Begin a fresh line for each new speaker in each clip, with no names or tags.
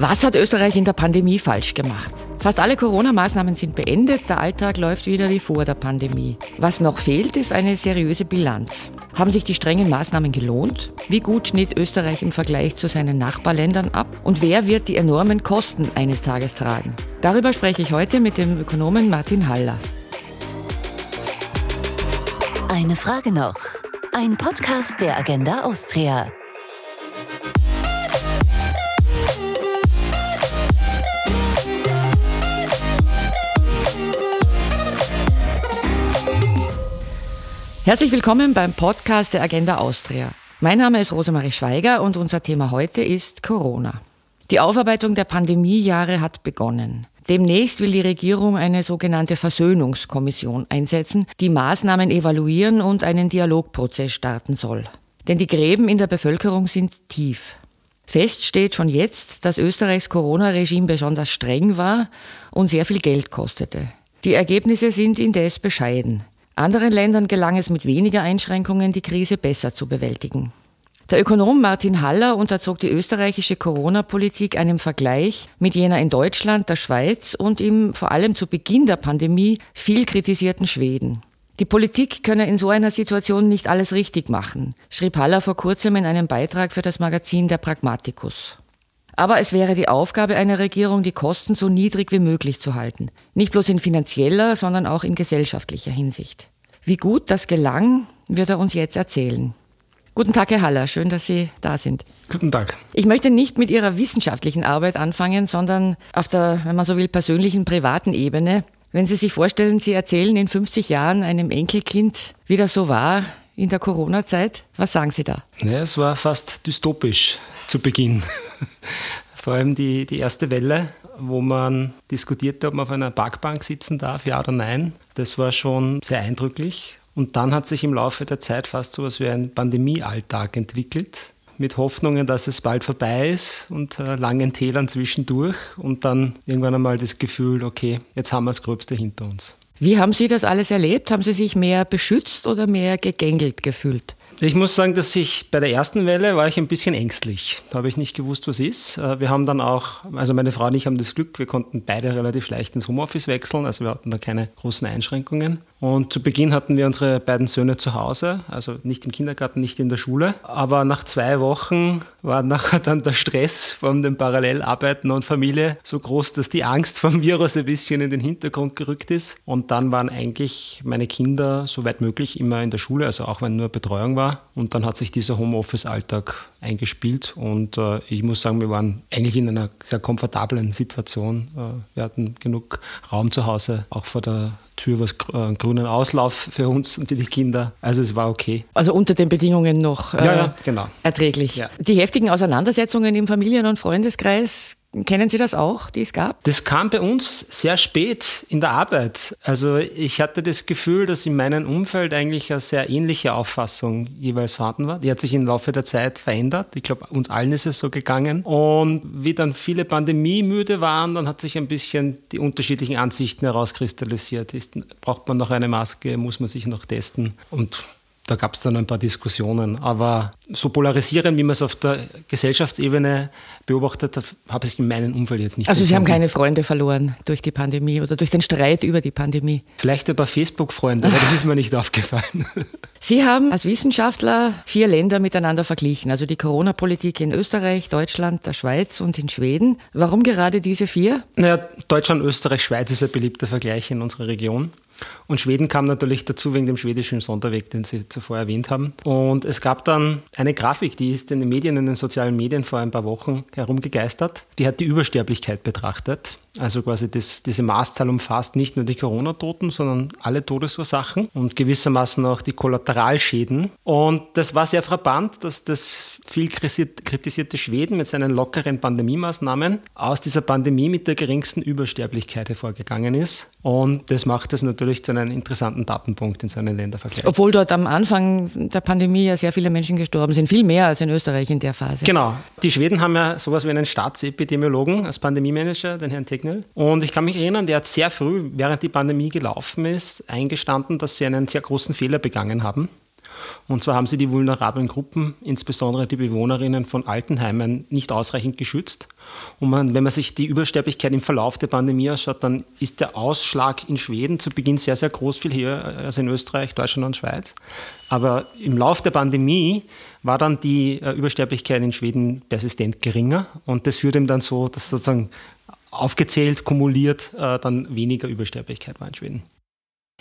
Was hat Österreich in der Pandemie falsch gemacht? Fast alle Corona-Maßnahmen sind beendet, der Alltag läuft wieder wie vor der Pandemie. Was noch fehlt, ist eine seriöse Bilanz. Haben sich die strengen Maßnahmen gelohnt? Wie gut schnitt Österreich im Vergleich zu seinen Nachbarländern ab? Und wer wird die enormen Kosten eines Tages tragen? Darüber spreche ich heute mit dem Ökonomen Martin Haller.
Eine Frage noch. Ein Podcast der Agenda Austria.
Herzlich willkommen beim Podcast der Agenda Austria. Mein Name ist Rosemarie Schweiger und unser Thema heute ist Corona. Die Aufarbeitung der Pandemiejahre hat begonnen. Demnächst will die Regierung eine sogenannte Versöhnungskommission einsetzen, die Maßnahmen evaluieren und einen Dialogprozess starten soll. Denn die Gräben in der Bevölkerung sind tief. Fest steht schon jetzt, dass Österreichs Corona-Regime besonders streng war und sehr viel Geld kostete. Die Ergebnisse sind indes bescheiden. Anderen Ländern gelang es mit weniger Einschränkungen, die Krise besser zu bewältigen. Der Ökonom Martin Haller unterzog die österreichische Corona-Politik einem Vergleich mit jener in Deutschland, der Schweiz und im vor allem zu Beginn der Pandemie viel kritisierten Schweden. Die Politik könne in so einer Situation nicht alles richtig machen, schrieb Haller vor kurzem in einem Beitrag für das Magazin Der Pragmaticus. Aber es wäre die Aufgabe einer Regierung, die Kosten so niedrig wie möglich zu halten. Nicht bloß in finanzieller, sondern auch in gesellschaftlicher Hinsicht. Wie gut das gelang, wird er uns jetzt erzählen. Guten Tag, Herr Haller. Schön, dass Sie da sind.
Guten Tag.
Ich möchte nicht mit Ihrer wissenschaftlichen Arbeit anfangen, sondern auf der, wenn man so will, persönlichen, privaten Ebene. Wenn Sie sich vorstellen, Sie erzählen in 50 Jahren einem Enkelkind, wie das so war in der Corona-Zeit, was sagen Sie da?
Ja, es war fast dystopisch zu Beginn. Vor allem die, die erste Welle, wo man diskutierte, ob man auf einer Parkbank sitzen darf, ja oder nein. Das war schon sehr eindrücklich. Und dann hat sich im Laufe der Zeit fast so etwas wie ein Pandemiealltag entwickelt, mit Hoffnungen, dass es bald vorbei ist und äh, langen Tälern zwischendurch und dann irgendwann einmal das Gefühl, okay, jetzt haben wir das Gröbste hinter uns.
Wie haben Sie das alles erlebt? Haben Sie sich mehr beschützt oder mehr gegängelt gefühlt?
Ich muss sagen, dass ich bei der ersten Welle war ich ein bisschen ängstlich. Da habe ich nicht gewusst, was ist. Äh, wir haben dann auch, also meine Frau und ich haben das Glück, wir konnten beide relativ leicht ins Homeoffice wechseln, also wir hatten da keine großen Einschränkungen. Und zu Beginn hatten wir unsere beiden Söhne zu Hause, also nicht im Kindergarten, nicht in der Schule. Aber nach zwei Wochen war nachher dann der Stress von dem Parallelarbeiten und Familie so groß, dass die Angst vom Virus ein bisschen in den Hintergrund gerückt ist. Und dann waren eigentlich meine Kinder soweit möglich immer in der Schule, also auch wenn nur Betreuung war. Und dann hat sich dieser Homeoffice-Alltag eingespielt. Und äh, ich muss sagen, wir waren eigentlich in einer sehr komfortablen Situation. Äh, wir hatten genug Raum zu Hause, auch vor der Tür was äh, grünen Auslauf für uns und für die Kinder. Also es war okay.
Also unter den Bedingungen noch
äh, ja, ja, genau.
erträglich. Ja. Die heftigen Auseinandersetzungen im Familien- und Freundeskreis Kennen Sie das auch, die es gab?
Das kam bei uns sehr spät in der Arbeit. Also ich hatte das Gefühl, dass in meinem Umfeld eigentlich eine sehr ähnliche Auffassung jeweils vorhanden war. Die hat sich im Laufe der Zeit verändert. Ich glaube, uns allen ist es so gegangen. Und wie dann viele pandemiemüde waren, dann hat sich ein bisschen die unterschiedlichen Ansichten herauskristallisiert. Ist, braucht man noch eine Maske? Muss man sich noch testen? Und da gab es dann ein paar Diskussionen. Aber so polarisieren, wie man es auf der Gesellschaftsebene beobachtet hat, habe ich in meinem Umfeld jetzt nicht.
Also Sie haben keine Freunde verloren durch die Pandemie oder durch den Streit über die Pandemie?
Vielleicht ein paar Facebook-Freunde, aber das ist mir nicht aufgefallen.
Sie haben als Wissenschaftler vier Länder miteinander verglichen, also die Corona-Politik in Österreich, Deutschland, der Schweiz und in Schweden. Warum gerade diese vier?
Naja, Deutschland, Österreich, Schweiz ist ein beliebter Vergleich in unserer Region. Und Schweden kam natürlich dazu wegen dem schwedischen Sonderweg, den Sie zuvor erwähnt haben. Und es gab dann eine Grafik, die ist in den Medien, in den sozialen Medien vor ein paar Wochen herumgegeistert. Die hat die Übersterblichkeit betrachtet. Also quasi das, diese Maßzahl umfasst nicht nur die Corona-Toten, sondern alle Todesursachen und gewissermaßen auch die Kollateralschäden. Und das war sehr frappant, dass das viel kritisierte Schweden mit seinen lockeren Pandemiemaßnahmen aus dieser Pandemie mit der geringsten Übersterblichkeit hervorgegangen ist. Und das macht es natürlich zu einem interessanten Datenpunkt in seinen Ländervergleich.
Obwohl dort am Anfang der Pandemie ja sehr viele Menschen gestorben sind, viel mehr als in Österreich in der Phase.
Genau. Die Schweden haben ja sowas wie einen Staatsepidemiologen als Pandemiemanager, den Herrn Tegnell. Und ich kann mich erinnern, der hat sehr früh, während die Pandemie gelaufen ist, eingestanden, dass sie einen sehr großen Fehler begangen haben Und zwar haben sie die vulnerablen Gruppen, insbesondere die Bewohnerinnen von Altenheimen, nicht ausreichend geschützt. Und man, wenn man sich die Übersterblichkeit im Verlauf der Pandemie anschaut, dann ist der Ausschlag in Schweden zu Beginn sehr, sehr groß, viel höher als in Österreich, Deutschland und Schweiz. Aber im Lauf der Pandemie war dann die äh, Übersterblichkeit in Schweden persistent geringer. Und das führt eben dann so, dass sozusagen aufgezählt, kumuliert, äh, dann weniger Übersterblichkeit war in Schweden.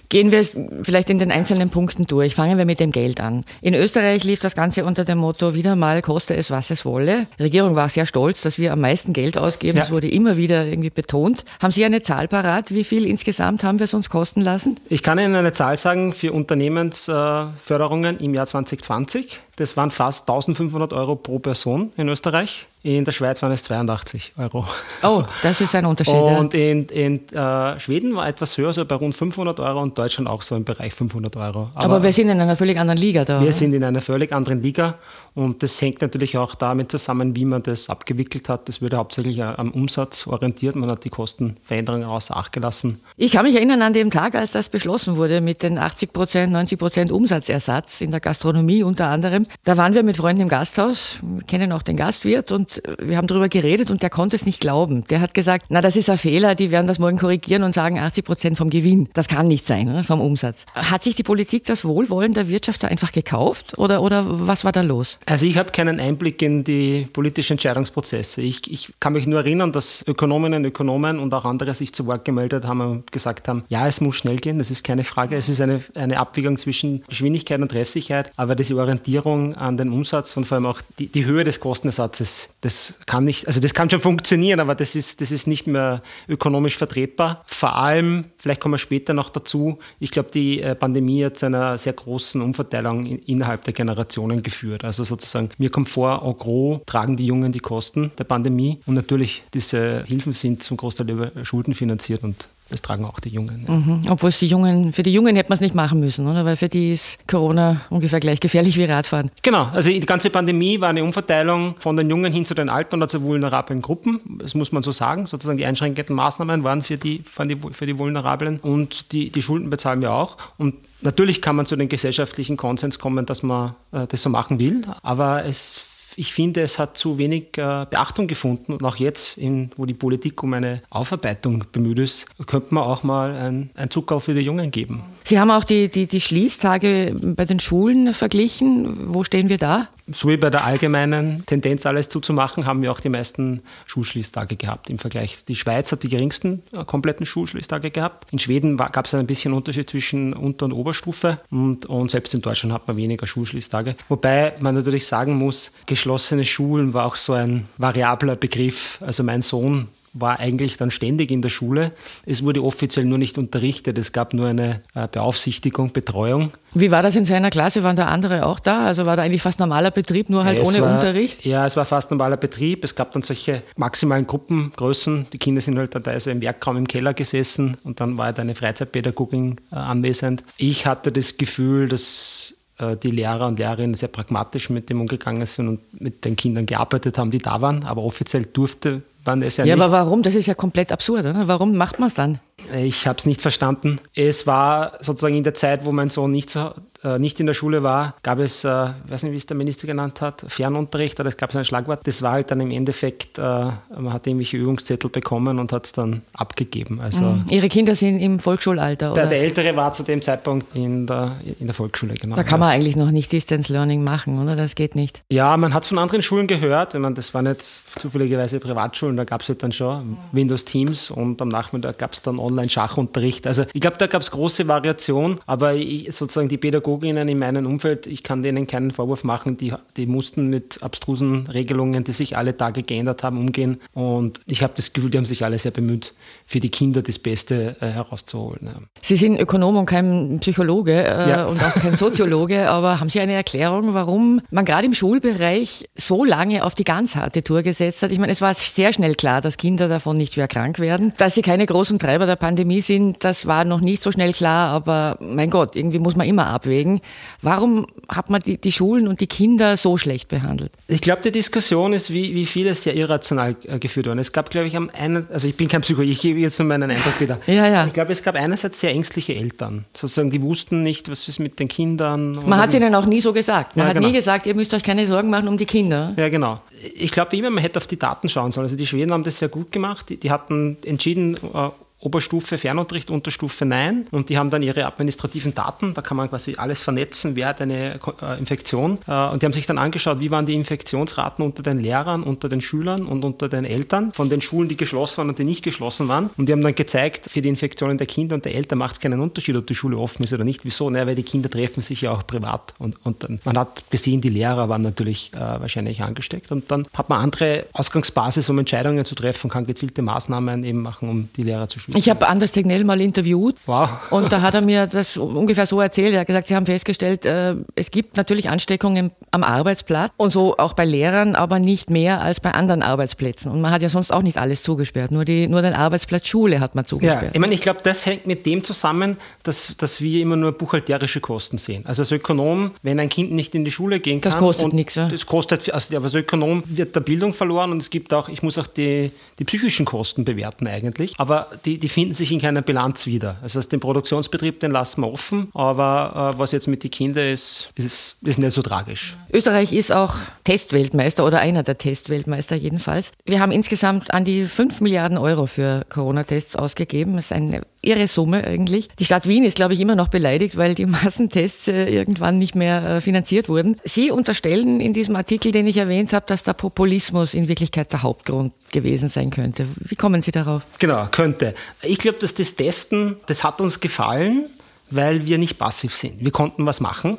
Gehen wir vielleicht in den einzelnen Punkten durch. Fangen wir mit dem Geld an. In Österreich lief das Ganze unter dem Motto, wieder mal koste es, was es wolle. Die Regierung war sehr stolz, dass wir am meisten Geld ausgeben. Ja. Das wurde immer wieder irgendwie betont. Haben Sie eine Zahl parat? Wie viel insgesamt haben wir es uns kosten lassen?
Ich kann Ihnen eine Zahl sagen für Unternehmensförderungen im Jahr 2020. Das waren fast 1500 Euro pro Person in Österreich. In der Schweiz waren es 82 Euro.
Oh, das ist ein Unterschied.
Und ja. in, in äh, Schweden war etwas höher, so bei rund 500 Euro und Deutschland auch so im Bereich 500 Euro.
Aber, Aber wir sind in einer völlig anderen Liga da.
Wir oder? sind in einer völlig anderen Liga und das hängt natürlich auch damit zusammen, wie man das abgewickelt hat. Das wurde hauptsächlich am Umsatz orientiert. Man hat die Kostenveränderungen außer Acht gelassen.
Ich kann mich erinnern an den Tag, als das beschlossen wurde mit den 80 Prozent, 90 Prozent Umsatzersatz in der Gastronomie unter anderem. Da waren wir mit Freunden im Gasthaus, kennen auch den Gastwirt und wir haben darüber geredet und der konnte es nicht glauben. Der hat gesagt, na, das ist ein Fehler, die werden das morgen korrigieren und sagen 80 Prozent vom Gewinn. Das kann nicht sein, ne, vom Umsatz. Hat sich die Politik das Wohlwollen der Wirtschaft da einfach gekauft oder, oder was war da los?
Also ich habe keinen Einblick in die politischen Entscheidungsprozesse. Ich, ich kann mich nur erinnern, dass Ökonominnen, Ökonomen und auch andere sich zu Wort gemeldet haben und gesagt haben, ja, es muss schnell gehen, das ist keine Frage. Es ist eine, eine Abwägung zwischen Geschwindigkeit und Treffsicherheit, aber diese Orientierung Orientierung an den Umsatz und vor allem auch die, die Höhe des Kostenersatzes, das kann nicht, also das kann schon funktionieren, aber das ist, das ist nicht mehr ökonomisch vertretbar. Vor allem, vielleicht kommen wir später noch dazu, ich glaube, die äh, Pandemie hat zu einer sehr großen Umverteilung innerhalb der Generationen geführt. Also sozusagen, mir kommt vor, en gros tragen die Jungen die Kosten der Pandemie und natürlich diese Hilfen sind zum Großteil über Schulden finanziert und das tragen auch die Jungen.
Ja. Mhm. Obwohl es die Jungen, für die Jungen hätte man es nicht machen müssen, oder? Weil für die ist Corona ungefähr gleich gefährlich wie Radfahren.
Genau, also die ganze Pandemie war eine Umverteilung von den Jungen hin zu den Alten und zu vulnerablen Gruppen. Das muss man so sagen. Sozusagen die einschränkenden Maßnahmen waren für die, für die, für die Vulnerablen und die, die Schulden bezahlen wir auch. Und Natürlich kann man zu den gesellschaftlichen Konsens kommen, dass man äh, das so machen will, aber es ich finde, es hat zu wenig äh, Beachtung gefunden. Und auch jetzt, in, wo die Politik um eine Aufarbeitung bemüht ist, könnte man auch mal ein, ein Zuckerl für die Jungen geben.
Sie haben auch die, die, die Schließtage bei den Schulen verglichen. Wo stehen wir da?
So wie bei der allgemeinen Tendenz, alles zuzumachen, haben wir auch die meisten Schulschließtage gehabt im Vergleich. Die Schweiz hat die geringsten äh, kompletten Schulschließtage gehabt. In Schweden gab es ein bisschen Unterschied zwischen Unter- und Oberstufe und, und selbst in Deutschland hat man weniger Schulschließtage. Wobei man natürlich sagen muss, geschlossene Schulen war auch so ein variabler Begriff. Also mein Sohn war eigentlich dann ständig in der Schule. Es wurde offiziell nur nicht unterrichtet. Es gab nur eine äh, Beaufsichtigung, Betreuung.
Wie war das in seiner Klasse? Waren da andere auch da? Also war da eigentlich fast normaler Betrieb, nur halt ja, ohne
war,
Unterricht?
Ja, es war fast normaler Betrieb. Es gab dann solche maximalen Gruppengrößen. Die Kinder sind halt teilweise im Werkraum im Keller gesessen und dann war halt eine Freizeitpädagogin äh, anwesend. Ich hatte das Gefühl, dass äh, die Lehrer und Lehrerinnen sehr pragmatisch mit dem umgegangen sind und mit den Kindern gearbeitet haben, die da waren. Aber offiziell durfte man es ja,
ja
nicht.
Aber warum? Das ist ja komplett absurd, oder? Warum macht man es dann?
Ich habe es nicht verstanden. Es war sozusagen in der Zeit, wo mein Sohn nicht, so, äh, nicht in der Schule war, gab es, äh, weiß nicht, wie es der Minister genannt hat, Fernunterricht oder es gab so ein Schlagwort. Das war halt dann im Endeffekt, äh, man hat irgendwelche Übungszettel bekommen und hat es dann abgegeben. Also mhm.
Ihre Kinder sind im Volksschulalter,
oder? Der, der, Ältere war zu dem Zeitpunkt in der, in der Volksschule, genau.
Da kann man eigentlich noch nicht Distance Learning machen, oder? Das geht nicht.
Ja, man hat es von anderen Schulen gehört. Ich meine, das waren jetzt zufälligerweise Privatschulen, da gab es halt dann schon Windows Teams und am Nachmittag gab es dann Online-Schachunterricht. Also ich glaube, da gab es große Variation, aber ich, sozusagen die Pädagoginnen in meinem Umfeld, ich kann denen keinen Vorwurf machen, die, die mussten mit abstrusen Regelungen, die sich alle Tage geändert haben, umgehen. Und ich habe das Gefühl, die haben sich alle sehr bemüht, für die Kinder das Beste äh, herauszuholen. Ja.
Sie sind Ökonom und kein Psychologe äh, ja. und auch kein Soziologe, aber haben Sie eine Erklärung, warum man gerade im Schulbereich so lange auf die ganz harte Tour gesetzt hat? Ich meine, es war sehr schnell klar, dass Kinder davon nicht schwer krank werden. Dass sie keine großen Treiber der Pandemie sind, das war noch nicht so schnell klar, aber mein Gott, irgendwie muss man immer abwägen bewegen. Warum hat man die, die Schulen und die Kinder so schlecht behandelt?
Ich glaube, die Diskussion ist wie, wie vieles sehr irrational äh, geführt worden. Es gab, glaube ich, am einen, also ich bin kein Psychologe, ich gebe jetzt nur meinen Eindruck wieder.
Ja, ja.
Ich glaube, es gab einerseits sehr ängstliche Eltern. Sozusagen, die wussten nicht, was ist mit den Kindern.
Man hat es ihnen auch nie so gesagt. Man
Ja,
hat
genau.
nie gesagt, ihr müsst euch keine Sorgen machen um die Kinder.
Ja, genau. Ich glaube immer, man hätte auf die Daten schauen sollen. Also die Schweden haben das sehr gut gemacht. Die, die hatten entschieden, äh, Oberstufe Fernunterricht, Unterstufe nein. Und die haben dann ihre administrativen Daten, da kann man quasi alles vernetzen, wer hat eine äh, Infektion. Äh, und die haben sich dann angeschaut, wie waren die Infektionsraten unter den Lehrern, unter den Schülern und unter den Eltern von den Schulen, die geschlossen waren und die nicht geschlossen waren. Und die haben dann gezeigt, für die Infektionen der Kinder und der Eltern macht es keinen Unterschied, ob die Schule offen ist oder nicht. Wieso? Naja, weil die Kinder treffen sich ja auch privat. Und, und dann, man hat gesehen, die Lehrer waren natürlich äh, wahrscheinlich angesteckt. Und dann hat man andere Ausgangsbasis, um Entscheidungen zu treffen, kann gezielte Maßnahmen eben machen, um die Lehrer zu schützen.
Ich habe Anders Tegnell mal interviewt
Wow.
und da hat er mir das ungefähr so erzählt. Er hat gesagt, sie haben festgestellt, äh, es gibt natürlich Ansteckungen am Arbeitsplatz und so auch bei Lehrern, aber nicht mehr als bei anderen Arbeitsplätzen. Und man hat ja sonst auch nicht alles zugesperrt, nur, die, nur den Arbeitsplatz Schule hat man
Ja,
zugesperrt.
ich meine, ich glaube, das hängt mit dem zusammen, dass, dass wir immer nur buchhalterische Kosten sehen. Also als Ökonom, wenn ein Kind nicht in die Schule gehen kann.
Das kostet nichts, ja.
Das kostet, also aber als Ökonom wird der Bildung verloren und es gibt auch, ich muss auch die, die psychischen Kosten bewerten eigentlich, aber die, die finden sich in keiner Bilanz wieder. Also den Produktionsbetrieb, den lassen wir offen, aber äh, was jetzt mit den Kindern ist, ist, ist nicht so tragisch.
Österreich ist auch Testweltmeister oder einer der Testweltmeister jedenfalls. Wir haben insgesamt an die 5 Milliarden Euro für Corona-Tests ausgegeben. Das ist eine irre Summe eigentlich. Die Stadt Wien ist, glaube ich, immer noch beleidigt, weil die Massentests äh, irgendwann nicht mehr äh, finanziert wurden. Sie unterstellen in diesem Artikel, den ich erwähnt habe, dass der Populismus in Wirklichkeit der Hauptgrund gewesen sein könnte. Wie kommen Sie darauf?
Genau, könnte. Ich glaube, dass das Testen, das hat uns gefallen, weil wir nicht passiv sind. Wir konnten was machen.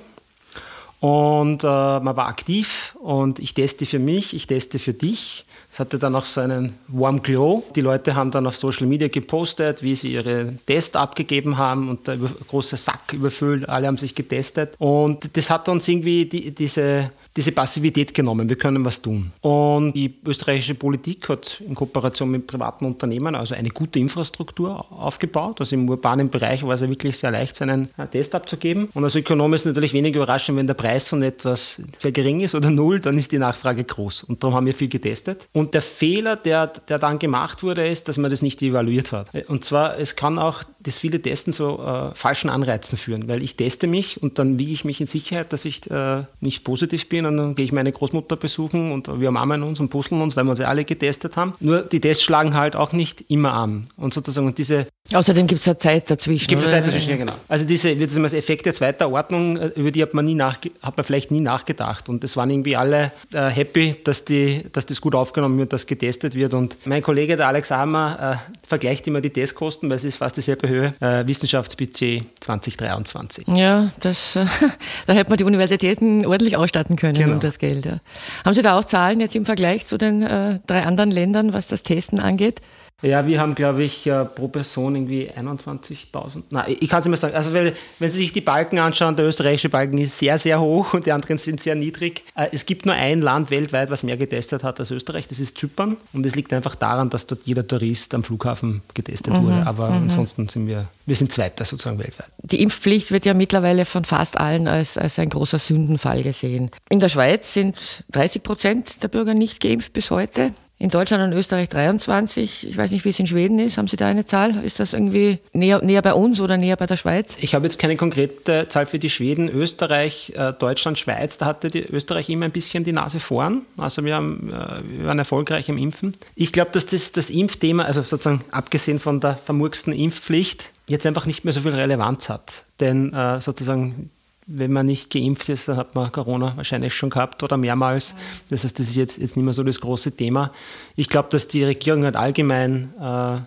Und äh, man war aktiv und ich teste für mich, ich teste für dich. Es hatte dann auch so einen Warm Glow. Die Leute haben dann auf Social Media gepostet, wie sie ihre Test abgegeben haben und der große Sack überfüllt. Alle haben sich getestet. Und das hat uns irgendwie die, diese, diese Passivität genommen. Wir können was tun. Und die österreichische Politik hat in Kooperation mit privaten Unternehmen also eine gute Infrastruktur aufgebaut. Also im urbanen Bereich war es ja wirklich sehr leicht, seinen äh, Test abzugeben. Und als Ökonom ist es natürlich wenig überraschend, wenn der Preis von etwas sehr gering ist oder null, dann ist die Nachfrage groß. Und darum haben wir viel getestet. Und der Fehler, der, der dann gemacht wurde, ist, dass man das nicht evaluiert hat. Und zwar, es kann auch das viele Testen zu äh, falschen Anreizen führen, weil ich teste mich und dann wiege ich mich in Sicherheit, dass ich äh, nicht positiv bin und dann gehe ich meine Großmutter besuchen und wir umarmen uns und puzzeln uns, weil wir uns ja alle getestet haben. Nur die Tests schlagen halt auch nicht immer an. Und sozusagen diese
Außerdem gibt es ja Zeit dazwischen.
Gibt es? Zeit dazwischen, ja, genau. Also diese wird es Effekte zweiter Ordnung, äh, über die hat man nie nachge hat man vielleicht nie nachgedacht. Und es waren irgendwie alle äh, happy, dass, die, dass das gut aufgenommen wird, dass getestet wird. Und mein Kollege, der Alex Hammer, äh, vergleicht immer die Testkosten, weil es ist fast dieselbe Höhe, äh, Wissenschaftsbudget 2023.
Ja, das, da hätte man die Universitäten ordentlich ausstatten können
Genau.
um das Geld. Ja. Haben Sie da auch Zahlen jetzt im Vergleich zu den äh, drei anderen Ländern, was das Testen angeht?
Ja, wir haben, glaube ich, pro Person irgendwie 21.000. Nein, ich kann es nicht mehr sagen. Also, weil, wenn Sie sich die Balken anschauen, der österreichische Balken ist sehr, sehr hoch und die anderen sind sehr niedrig. Äh, Es gibt nur ein Land weltweit, was mehr getestet hat als Österreich, das ist Zypern. Und es liegt einfach daran, dass dort jeder Tourist am Flughafen getestet wurde. Aber ansonsten sind wir, wir sind Zweiter sozusagen weltweit.
Die Impfpflicht wird ja mittlerweile von fast allen als, als ein großer Sündenfall gesehen. In der Schweiz sind 30 Prozent der Bürger nicht geimpft bis heute. In Deutschland und Österreich 23. Ich weiß nicht, wie es in Schweden ist. Haben Sie da eine Zahl? Ist das irgendwie näher, näher bei uns oder näher bei der Schweiz?
Ich habe jetzt keine konkrete Zahl für die Schweden, Österreich, äh, Deutschland, Schweiz. Da hatte die Österreich immer ein bisschen die Nase vorn. Also wir, haben, äh, wir waren erfolgreich im Impfen. Ich glaube, dass das, das Impfthema, also sozusagen abgesehen von der vermurksten Impfpflicht, jetzt einfach nicht mehr so viel Relevanz hat. Denn äh, sozusagen wenn man nicht geimpft ist, dann hat man Corona wahrscheinlich schon gehabt oder mehrmals. Das heißt, das ist jetzt, jetzt nicht mehr so das große Thema. Ich glaube, dass die Regierung halt allgemein äh,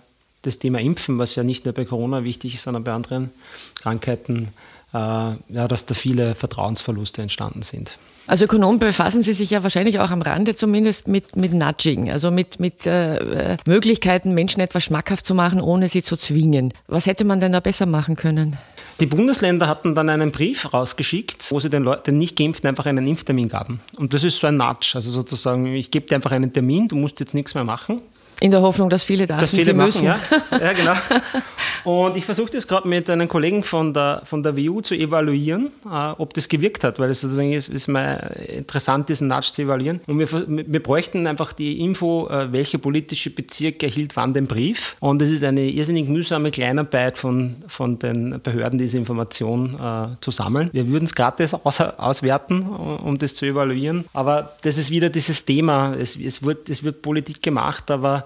das Thema Impfen, was ja nicht nur bei Corona wichtig ist, sondern bei anderen Krankheiten, äh, ja, dass da viele Vertrauensverluste entstanden sind.
Als Ökonom befassen Sie sich ja wahrscheinlich auch am Rande zumindest mit, mit Nudging, also mit, mit äh, äh, Möglichkeiten, Menschen etwas schmackhaft zu machen, ohne sie zu zwingen. Was hätte man denn da besser machen können?
Die Bundesländer hatten dann einen Brief rausgeschickt, wo sie den Leuten, nicht geimpften einfach einen Impftermin gaben. Und das ist so ein Nudge, also sozusagen, ich gebe dir einfach einen Termin, du musst jetzt nichts mehr machen.
In der Hoffnung, dass viele dachten, dass viele sie machen, müssen.
Ja. ja, genau. Und ich versuche das gerade mit einem Kollegen von der, von der WU zu evaluieren, äh, ob das gewirkt hat, weil es sozusagen ist, ist mal interessant, diesen Nudge zu evaluieren. Und wir, wir bräuchten einfach die Info, äh, welcher politische Bezirk erhielt wann den Brief. Und es ist eine irrsinnig mühsame Kleinarbeit von, von den Behörden, diese Information äh, zu sammeln. Wir würden es gratis aus, auswerten, um das zu evaluieren. Aber das ist wieder dieses Thema. Es, es, wird, es wird Politik gemacht, aber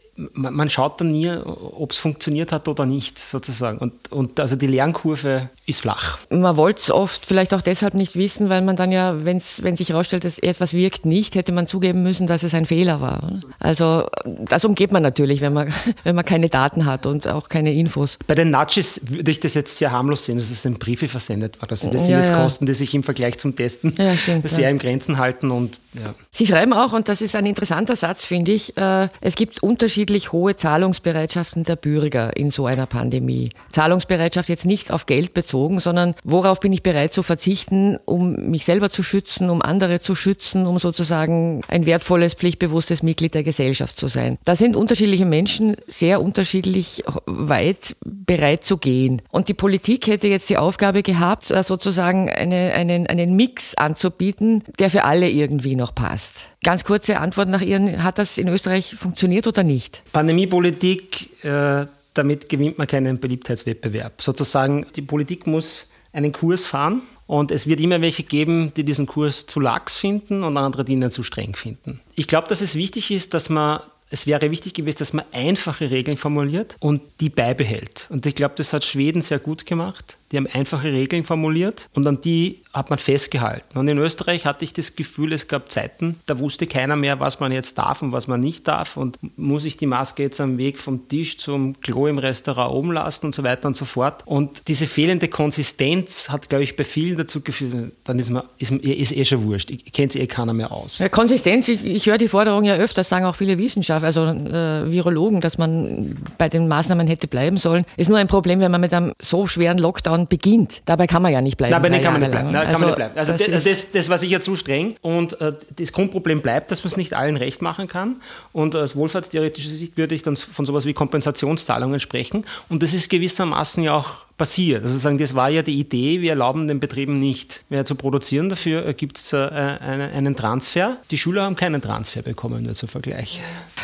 äh, man schaut dann nie, ob es funktioniert hat oder nicht, sozusagen. Und, und also die Lernkurve ist flach.
Man wollte es oft vielleicht auch deshalb nicht wissen, weil man dann ja, wenn's, wenn sich herausstellt, dass etwas wirkt nicht, hätte man zugeben müssen, dass es ein Fehler war. Also das umgeht man natürlich, wenn man, wenn man keine Daten hat und auch keine Infos.
Bei den Nudges würde ich das jetzt sehr harmlos sehen, dass es in Briefe versendet war. Das, das sind ja, jetzt ja. Kosten, die sich im Vergleich zum Testen ja, stimmt, sehr im Grenzen halten. Und,
Sie schreiben auch, und das ist ein interessanter Satz, finde ich, äh, es gibt unterschiedlich hohe Zahlungsbereitschaften der Bürger in so einer Pandemie. Zahlungsbereitschaft jetzt nicht auf Geld bezogen, sondern worauf bin ich bereit zu verzichten, um mich selber zu schützen, um andere zu schützen, um sozusagen ein wertvolles, pflichtbewusstes Mitglied der Gesellschaft zu sein. Da sind unterschiedliche Menschen sehr unterschiedlich weit bereit zu gehen. Und die Politik hätte jetzt die Aufgabe gehabt, äh, sozusagen eine, einen, einen Mix anzubieten, der für alle irgendwie noch passt. Ganz kurze Antwort nach Ihren, hat das in Österreich funktioniert oder nicht?
Pandemiepolitik äh damit gewinnt man keinen Beliebtheitswettbewerb. Sozusagen, die Politik muss einen Kurs fahren und es wird immer welche geben, die diesen Kurs zu lax finden und andere, die ihn zu streng finden. Ich glaube, dass es wichtig ist, dass man es wäre wichtig gewesen, dass man einfache Regeln formuliert und die beibehält. Und ich glaube, das hat Schweden sehr gut gemacht. Die haben einfache Regeln formuliert und an die hat man festgehalten. Und in Österreich hatte ich das Gefühl, es gab Zeiten, da wusste keiner mehr, was man jetzt darf und was man nicht darf. Und muss ich die Maske jetzt am Weg vom Tisch zum Klo im Restaurant oben lassen und so weiter und so fort. Und diese fehlende Konsistenz hat, glaube ich, bei vielen dazu geführt, dann ist man ist, ist eh schon wurscht. Ich kennt eh keiner mehr aus.
Ja, Konsistenz, ich, ich höre die Forderung ja öfter, sagen auch viele Wissenschaftler, also äh, Virologen, dass man bei den Maßnahmen hätte bleiben sollen. Ist nur ein Problem, wenn man mit einem so schweren Lockdown Lockdown beginnt. Dabei kann man ja nicht bleiben.
Dabei kann man nicht bleiben. Nein, also, kann man nicht bleiben. Also das, das, das, das, war sicher zu streng. Und äh, das Grundproblem bleibt, dass man es nicht allen recht machen kann. Und aus wohlfahrtstheoretischer Sicht würde ich dann von sowas wie Kompensationszahlungen sprechen. Und das ist gewissermaßen ja auch passiert. Also sagen, das war ja die Idee, wir erlauben den Betrieben nicht mehr zu produzieren, dafür gibt es äh, einen Transfer. Die Schüler haben keinen Transfer bekommen, nur zum Vergleich.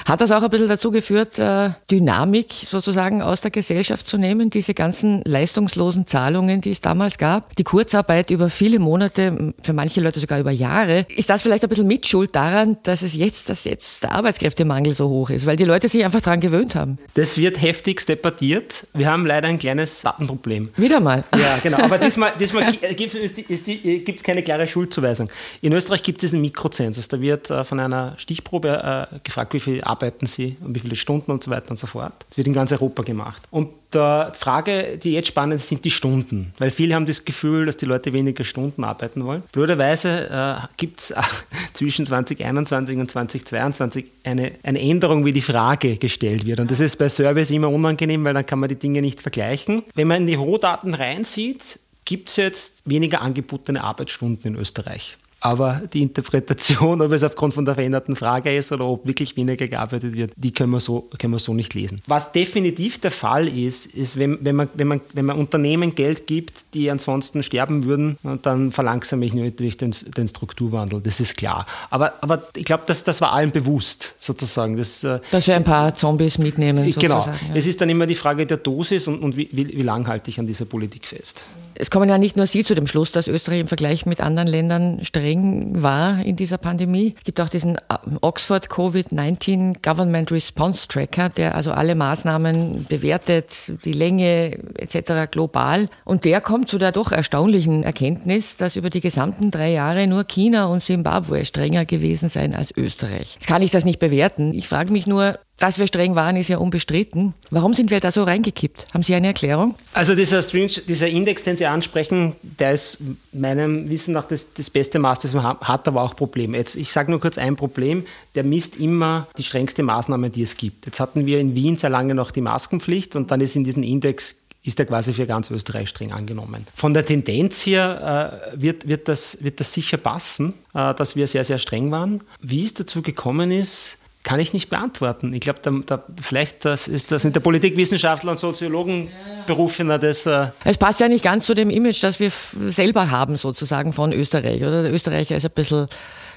Hat das auch ein bisschen dazu geführt, äh, Dynamik sozusagen aus der Gesellschaft zu nehmen, diese ganzen leistungslosen Zahlungen, die es damals gab, die Kurzarbeit über viele Monate, für manche Leute sogar über Jahre. Ist das vielleicht ein bisschen Mitschuld daran, dass es jetzt, dass jetzt der Arbeitskräftemangel so hoch ist, weil die Leute sich einfach daran gewöhnt haben?
Das wird heftigst debattiert. Wir haben leider ein kleines Datenproblem Problem.
Wieder mal.
Ja, genau. Aber diesmal, diesmal gibt es keine klare Schuldzuweisung. In Österreich gibt es diesen Mikrozensus. Da wird äh, von einer Stichprobe äh, gefragt, wie viel arbeiten Sie und wie viele Stunden und so weiter und so fort. Das wird in ganz Europa gemacht. Und die Frage, die jetzt spannend ist, sind die Stunden. Weil viele haben das Gefühl, dass die Leute weniger Stunden arbeiten wollen. Blöderweise äh, gibt es zwischen 2021 und 2022 eine, eine Änderung, wie die Frage gestellt wird. Und das ist bei Service immer unangenehm, weil dann kann man die Dinge nicht vergleichen. Wenn man in die Rohdaten reinsieht, gibt es jetzt weniger angebotene Arbeitsstunden in Österreich. Aber die Interpretation, ob es aufgrund von der veränderten Frage ist oder ob wirklich weniger gearbeitet wird, die können wir so, können wir so nicht lesen. Was definitiv der Fall ist, ist, wenn, wenn, man, wenn, man, wenn man Unternehmen Geld gibt, die ansonsten sterben würden, dann verlangsame ich natürlich den, den Strukturwandel. Das ist klar. Aber, aber ich glaube, das, das war allen bewusst, sozusagen. Das,
äh, Dass wir ein paar Zombies mitnehmen.
Genau. Ja. Es ist dann immer die Frage der Dosis und, und wie, wie, wie lang halte ich an dieser Politik fest.
Es kommen ja nicht nur Sie zu dem Schluss, dass Österreich im Vergleich mit anderen Ländern streng war in dieser Pandemie. Es gibt auch diesen äh, Oxford Covid-19 Government Response Tracker, der also alle Maßnahmen bewertet, die Länge etc. global. Und der kommt zu der doch erstaunlichen Erkenntnis, dass über die gesamten drei Jahre nur China und Simbabwe strenger gewesen seien als Österreich. Jetzt kann ich das nicht bewerten. Ich frage mich nur, dass wir streng waren, ist ja unbestritten. Warum sind wir da so reingekippt? Haben Sie eine Erklärung?
Also dieser, String, dieser Index, den Sie ansprechen, der ist meinem Wissen nach das, das beste Maß, das man hat, aber auch Problem. Jetzt, ich sage nur kurz ein Problem, der misst immer die strengste Maßnahme, die es gibt. Jetzt hatten wir in Wien sehr lange noch die Maskenpflicht und dann ist in diesem Index ist er quasi für ganz Österreich streng angenommen. Von der Tendenz her äh, wird, wird, das, wird das sicher passen, äh, dass wir sehr, sehr streng waren. Wie es dazu gekommen ist, kann ich nicht beantworten. Ich glaube, da, da, vielleicht das ist das in der Politikwissenschaftler und Soziologen Berufener das. Äh
es passt ja nicht ganz zu dem Image, das wir selber haben, sozusagen von Österreich. Oder? Der Österreicher ist ein bisschen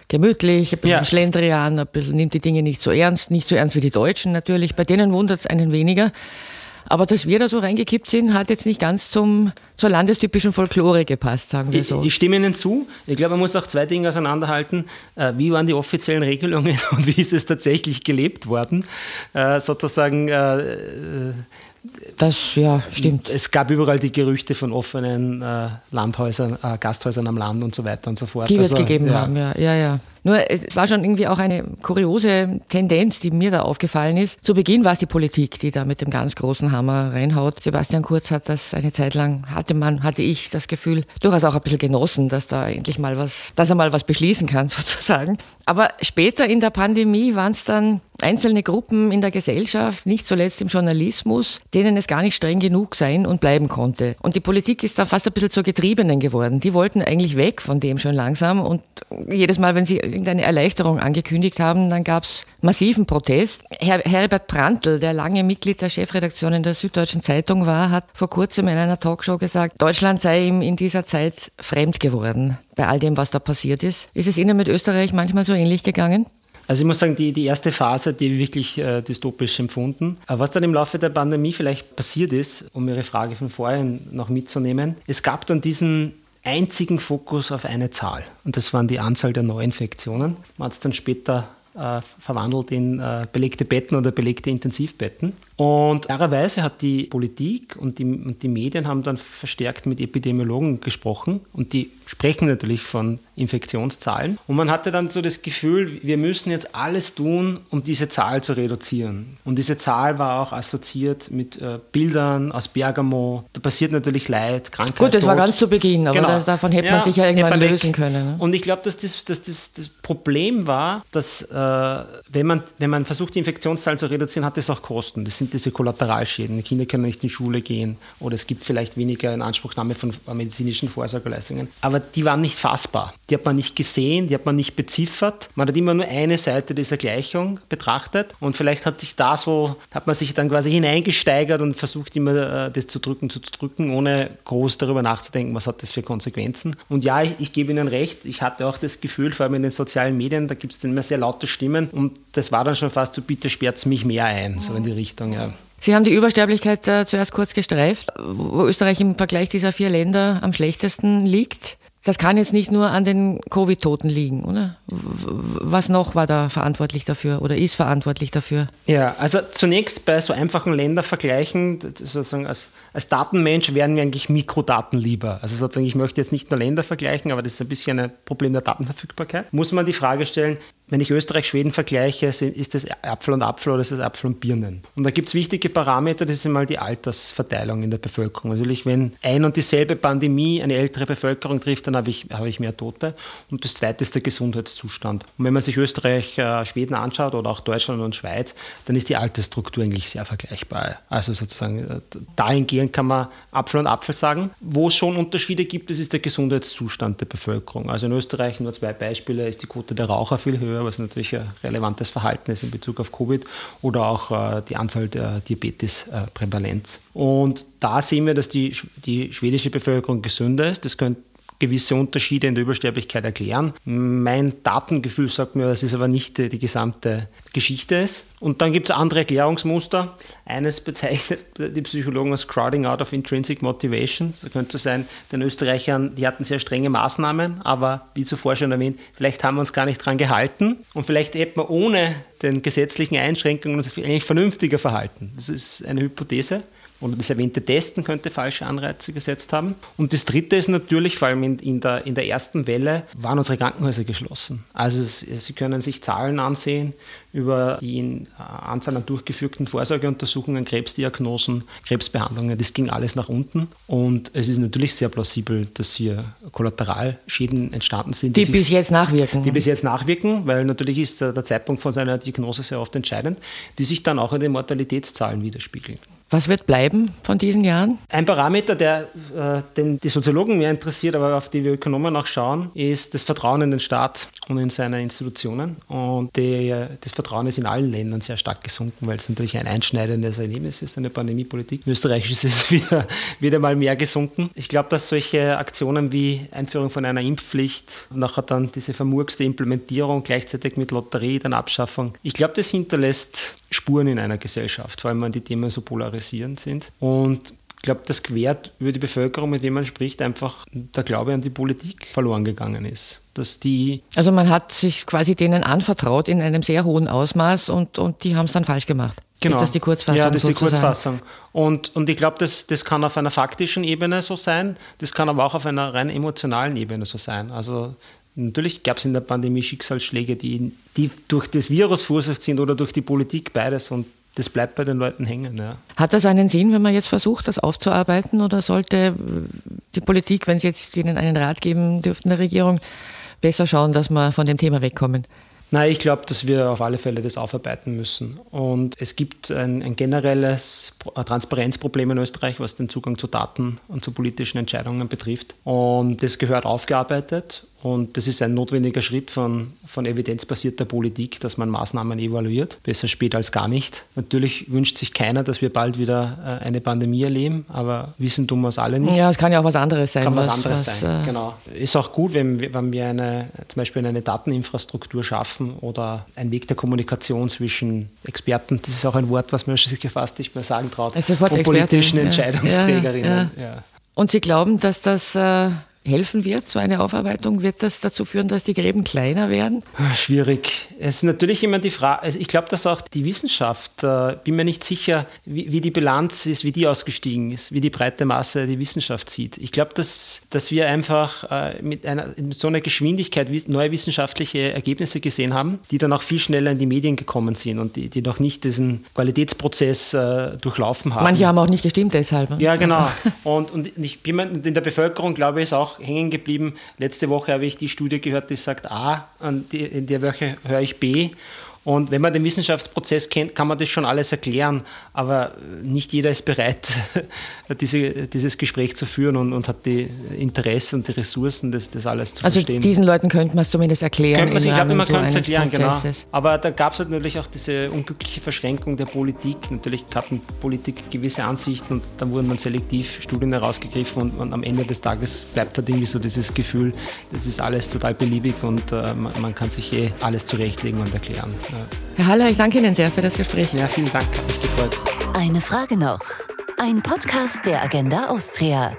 gemütlich, ein bisschen ja. Schlendrian, ein bisschen nimmt die Dinge nicht so ernst, nicht so ernst wie die Deutschen natürlich. Bei denen wundert es einen weniger. Aber dass wir da so reingekippt sind, hat jetzt nicht ganz zum, zur landestypischen Folklore gepasst, sagen wir so.
Ich, ich stimme Ihnen zu. Ich glaube, man muss auch zwei Dinge auseinanderhalten. Äh, wie waren die offiziellen Regelungen und wie ist es tatsächlich gelebt worden? Äh, sozusagen äh,
das, ja, stimmt.
Es gab überall die Gerüchte von offenen äh, Landhäusern, äh, Gasthäusern am Land und so weiter und so fort.
Die wir es also, gegeben ja. haben, ja, ja, ja. Nur es war schon irgendwie auch eine kuriose Tendenz, die mir da aufgefallen ist. Zu Beginn war es die Politik, die da mit dem ganz großen Hammer reinhaut. Sebastian Kurz hat das eine Zeit lang, hatte man, hatte ich das Gefühl, durchaus auch ein bisschen genossen, dass da endlich mal was, dass er mal was beschließen kann, sozusagen. Aber später in der Pandemie waren es dann einzelne Gruppen in der Gesellschaft, nicht zuletzt im Journalismus, denen es gar nicht streng genug sein und bleiben konnte. Und die Politik ist da fast ein bisschen zur Getriebenen geworden. Die wollten eigentlich weg von dem schon langsam und jedes Mal, wenn sie irgendeine Erleichterung angekündigt haben, dann gab es massiven Protest. Her Herbert Prantl, der lange Mitglied der Chefredaktion in der Süddeutschen Zeitung war, hat vor kurzem in einer Talkshow gesagt, Deutschland sei ihm in dieser Zeit fremd geworden bei all dem, was da passiert ist. Ist es Ihnen mit Österreich manchmal so ähnlich gegangen?
Also ich muss sagen, die, die erste Phase, die wirklich äh, dystopisch empfunden. Aber was dann im Laufe der Pandemie vielleicht passiert ist, um Ihre Frage von vorhin noch mitzunehmen, es gab dann diesen einzigen Fokus auf eine Zahl. Und das waren die Anzahl der Neuinfektionen. Man hat es dann später äh, verwandelt in äh, belegte Betten oder belegte Intensivbetten. Und klarerweise hat die Politik und die, und die Medien haben dann verstärkt mit Epidemiologen gesprochen und die sprechen natürlich von Infektionszahlen. Und man hatte dann so das Gefühl, wir müssen jetzt alles tun, um diese Zahl zu reduzieren. Und diese Zahl war auch assoziiert mit äh, Bildern aus Bergamo. Da passiert natürlich Leid, Krankheit.
Gut, das Tod. war ganz zu Beginn, aber genau. das, davon hätte ja, man sich ja irgendwann lösen können. Ne?
Und ich glaube, dass, das, dass das, das Problem war, dass äh, wenn, man, wenn man versucht, die Infektionszahlen zu reduzieren, hat das auch Kosten. Das sind diese Kollateralschäden. Kinder können nicht in Schule gehen oder es gibt vielleicht weniger Inanspruchnahme von medizinischen Vorsorgeleistungen. Aber die waren nicht fassbar. Die hat man nicht gesehen, die hat man nicht beziffert. Man hat immer nur eine Seite dieser Gleichung betrachtet und vielleicht hat sich da so, hat man sich dann quasi hineingesteigert und versucht immer äh, das zu drücken, zu drücken, ohne groß darüber nachzudenken, was hat das für Konsequenzen. Und ja, ich, ich gebe Ihnen recht, ich hatte auch das Gefühl, vor allem in den sozialen Medien, da gibt es dann immer sehr laute Stimmen und das war dann schon fast so, bitte sperrt mich mehr ein, so in die Richtung, ja.
Sie haben die Übersterblichkeit äh, zuerst kurz gestreift, wo Österreich im Vergleich dieser vier Länder am schlechtesten liegt. Das kann jetzt nicht nur an den Covid-Toten liegen, oder? Was noch war da verantwortlich dafür oder ist verantwortlich dafür?
Ja, also zunächst bei so einfachen Ländervergleichen, sozusagen als, als Datenmensch wären mir eigentlich Mikrodaten lieber. Also sozusagen, ich möchte jetzt nicht nur Länder vergleichen, aber das ist ein bisschen ein Problem der Datenverfügbarkeit. Muss man die Frage stellen, wenn ich Österreich, Schweden vergleiche, ist das Apfel und Apfel oder ist das Apfel und Birnen? Und da gibt es wichtige Parameter, das ist einmal die Altersverteilung in der Bevölkerung. Natürlich, wenn ein und dieselbe Pandemie eine ältere Bevölkerung trifft, dann habe ich, habe ich mehr Tote. Und das zweite ist der Gesundheitszustand. Und wenn man sich Österreich, äh, anschaut oder auch Deutschland und Schweiz, dann ist die Altersstruktur eigentlich sehr vergleichbar. Also sozusagen, äh, dahingehend kann man Apfel und Apfel sagen. Wo es schon Unterschiede gibt, das ist der Gesundheitszustand der Bevölkerung. Also in Österreich nur zwei Beispiele, ist die Quote der Raucher viel höher was natürlich ein relevantes Verhalten ist in Bezug auf Covid oder auch äh, die Anzahl der Diabetesprävalenz. Und da sehen wir, dass die, die schwedische Bevölkerung gesünder ist. Das könnte gewisse Unterschiede in der Übersterblichkeit erklären. Mein Datengefühl sagt mir, dass es aber nicht die, die gesamte Geschichte ist. Und dann gibt es andere Erklärungsmuster. Eines bezeichnet die Psychologen als Crowding out of intrinsic motivation. Das könnte sein, den Österreichern, die hatten sehr strenge Maßnahmen, aber wie zuvor schon erwähnt, vielleicht haben wir uns gar nicht dran gehalten und vielleicht hätten wir ohne den gesetzlichen Einschränkungen uns eigentlich vernünftiger verhalten. Das ist eine Hypothese oder das erwähnte Testen könnte falsche Anreize gesetzt haben. Und das Dritte ist natürlich, vor allem in, in, der, in der ersten Welle, waren unsere Krankenhäuser geschlossen. Also Sie können sich Zahlen ansehen über die äh, Anzahl an durchgeführten Vorsorgeuntersuchungen, Krebsdiagnosen, Krebsbehandlungen. Das ging alles nach unten. Und es ist natürlich sehr plausibel, dass hier Kollateralschäden entstanden sind.
Die, die bis jetzt nachwirken.
Die bis jetzt nachwirken, weil natürlich ist der Zeitpunkt von seiner Diagnose sehr oft entscheidend, die sich dann auch in den Mortalitätszahlen widerspiegeln.
Was wird bleiben von diesen Jahren?
Ein Parameter, der äh, den die Soziologen mehr interessiert, aber auf die wir Ökonomen auch schauen, ist das Vertrauen in den Staat und in seine Institutionen. Und die, das Vertrauen ist in allen Ländern sehr stark gesunken, weil es natürlich ein einschneidendes Erlebnis ist, eine Pandemiepolitik. In Österreich ist es wieder, wieder mal mehr gesunken. Ich glaube, dass solche Aktionen wie Einführung von einer Impfpflicht, nachher dann diese vermurkste Implementierung gleichzeitig mit Lotterie, dann Abschaffung, ich glaube, das hinterlässt Spuren in einer Gesellschaft, vor allem wenn die Themen so polarisierend sind. Und ich glaube, das quert über die Bevölkerung, mit dem man spricht, einfach der Glaube an die Politik verloren gegangen ist. Dass die
also man hat sich quasi denen anvertraut in einem sehr hohen Ausmaß und, und die haben es dann falsch gemacht.
Genau.
Ist das die Kurzfassung?
Ja, das ist die
sozusagen?
Kurzfassung. Und, und ich glaube, das, das kann auf einer faktischen Ebene so sein, das kann aber auch auf einer rein emotionalen Ebene so sein. Also Natürlich gab es in der Pandemie Schicksalsschläge, die, die durch das Virus verursacht sind oder durch die Politik, beides. Und das bleibt bei den Leuten hängen. Ja.
Hat das einen Sinn, wenn man jetzt versucht, das aufzuarbeiten? Oder sollte die Politik, wenn Sie jetzt Ihnen einen Rat geben dürften der Regierung, besser schauen, dass wir von dem Thema wegkommen?
Nein, ich glaube, dass wir auf alle Fälle das aufarbeiten müssen. Und es gibt ein, ein, generelles Transparenzproblem in Österreich, was den Zugang zu Daten und zu politischen Entscheidungen betrifft. Und das gehört aufgearbeitet. Und das ist ein notwendiger Schritt von, von evidenzbasierter Politik, dass man Maßnahmen evaluiert. Besser spät als gar nicht. Natürlich wünscht sich keiner, dass wir bald wieder äh, eine Pandemie erleben, aber wissen tun wir es alle nicht.
Ja, es kann ja auch was anderes sein.
Kann was, was anderes was, sein, äh genau. Ist auch gut, wenn, wenn wir eine, zum Beispiel eine Dateninfrastruktur schaffen oder ein Weg der Kommunikation zwischen Experten. Das ist auch ein Wort, was man sich fast nicht mehr sagen traut.
Also und
politischen Entscheidungsträgerinnen.
Ja, ja, ja. Und Sie glauben, dass das äh, helfen wird, so eine Aufarbeitung? Wird das dazu führen, dass die Gräben kleiner werden?
Ah, schwierig. Es ist natürlich immer die Frage, also ich glaube, dass auch die Wissenschaft, äh, bin mir nicht sicher, wie, wie, die Bilanz ist, wie die ausgestiegen ist, wie die breite Masse die Wissenschaft sieht. Ich glaube, dass, dass wir einfach äh, mit, einer, mit so einer Geschwindigkeit neue wissenschaftliche Ergebnisse gesehen haben, die dann auch viel schneller in die Medien gekommen sind und die, die noch nicht diesen Qualitätsprozess äh, durchlaufen haben.
Manche haben auch nicht gestimmt deshalb.
Ja, genau. Also. Und, und ich bin in der Bevölkerung, glaube ich, ist auch auch hängen geblieben. Letzte Woche habe ich die Studie gehört, die sagt A, in der Woche höre ich B. Und wenn man den Wissenschaftsprozess kennt, kann man das schon alles erklären, aber nicht jeder ist bereit, diese, dieses Gespräch zu führen und, und hat die Interesse und die Ressourcen, das, das alles zu
also
verstehen.
Also diesen Leuten könnte man es zumindest erklären.
Ich glaube, man so könnte es erklären, genau. Aber da gab es halt natürlich auch diese unglückliche Verschränkung der Politik. Natürlich hatten Politik gewisse Ansichten und dann wurden dann selektiv Studien herausgegriffen und, und am Ende des Tages bleibt halt irgendwie so dieses Gefühl, das ist alles total beliebig und äh, man, man, kann sich eh alles zurechtlegen und erklären. Ja.
Herr Haller, ich danke Ihnen sehr für das Gespräch.
Ja, vielen Dank, hat mich gefreut.
Eine Frage noch. Ein Podcast der Agenda Austria.